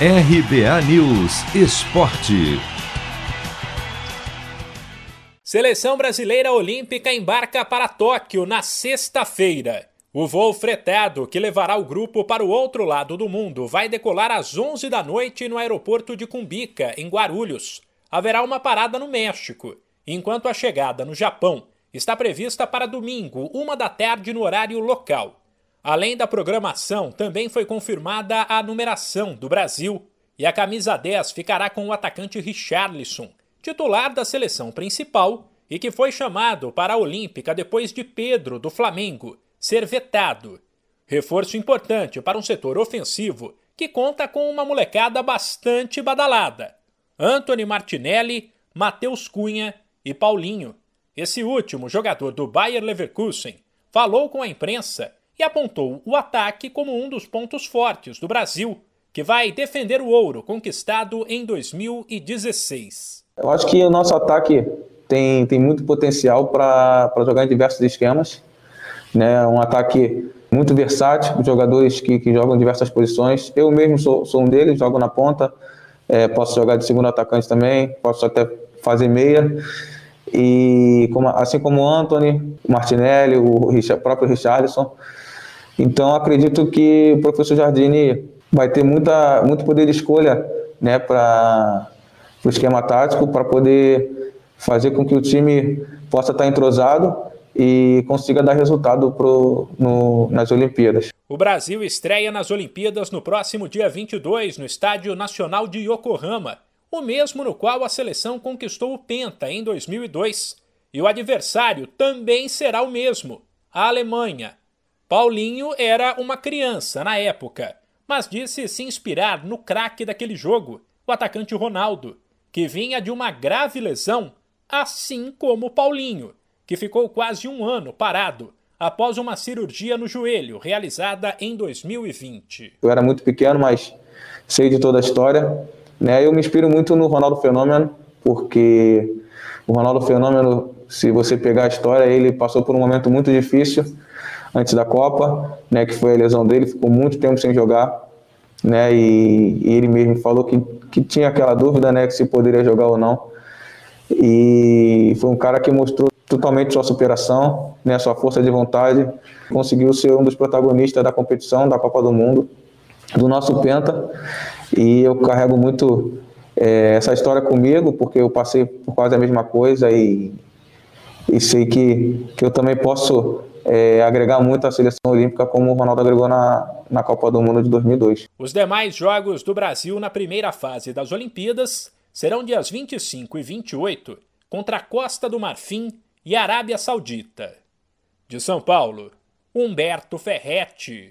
RBA News Esporte. Seleção brasileira olímpica embarca para Tóquio na sexta-feira. O voo fretado que levará o grupo para o outro lado do mundo vai decolar às 11 da noite no aeroporto de Cumbica, em Guarulhos. Haverá uma parada no México, enquanto a chegada no Japão está prevista para domingo, uma da tarde no horário local. Além da programação, também foi confirmada a numeração do Brasil e a camisa 10 ficará com o atacante Richarlison, titular da seleção principal e que foi chamado para a Olímpica depois de Pedro, do Flamengo, ser vetado. Reforço importante para um setor ofensivo que conta com uma molecada bastante badalada. Anthony Martinelli, Matheus Cunha e Paulinho. Esse último, jogador do Bayer Leverkusen, falou com a imprensa e apontou o ataque como um dos pontos fortes do Brasil, que vai defender o ouro conquistado em 2016. Eu acho que o nosso ataque tem, tem muito potencial para jogar em diversos esquemas. Né? Um ataque muito versátil, jogadores que, que jogam em diversas posições. Eu mesmo sou, sou um deles, jogo na ponta, é, posso jogar de segundo atacante também, posso até fazer meia. E como, assim como o Anthony, o Martinelli, o Richard, próprio Richarlison, então, acredito que o professor Jardini vai ter muita, muito poder de escolha né, para o esquema tático, para poder fazer com que o time possa estar entrosado e consiga dar resultado pro, no, nas Olimpíadas. O Brasil estreia nas Olimpíadas no próximo dia 22 no Estádio Nacional de Yokohama, o mesmo no qual a seleção conquistou o Penta em 2002. E o adversário também será o mesmo, a Alemanha. Paulinho era uma criança na época, mas disse se inspirar no craque daquele jogo, o atacante Ronaldo, que vinha de uma grave lesão, assim como Paulinho, que ficou quase um ano parado após uma cirurgia no joelho realizada em 2020. Eu era muito pequeno, mas sei de toda a história. Né? Eu me inspiro muito no Ronaldo Fenômeno, porque o Ronaldo Fenômeno, se você pegar a história, ele passou por um momento muito difícil antes da Copa, né, que foi a lesão dele, ficou muito tempo sem jogar, né, e, e ele mesmo falou que, que tinha aquela dúvida, né, que se poderia jogar ou não. E foi um cara que mostrou totalmente sua superação, né, sua força de vontade, conseguiu ser um dos protagonistas da competição da Copa do Mundo, do nosso Penta, e eu carrego muito é, essa história comigo, porque eu passei por quase a mesma coisa e, e sei que, que eu também posso é, agregar muito à seleção olímpica, como o Ronaldo agregou na, na Copa do Mundo de 2002. Os demais jogos do Brasil na primeira fase das Olimpíadas serão dias 25 e 28 contra a Costa do Marfim e Arábia Saudita. De São Paulo, Humberto Ferretti.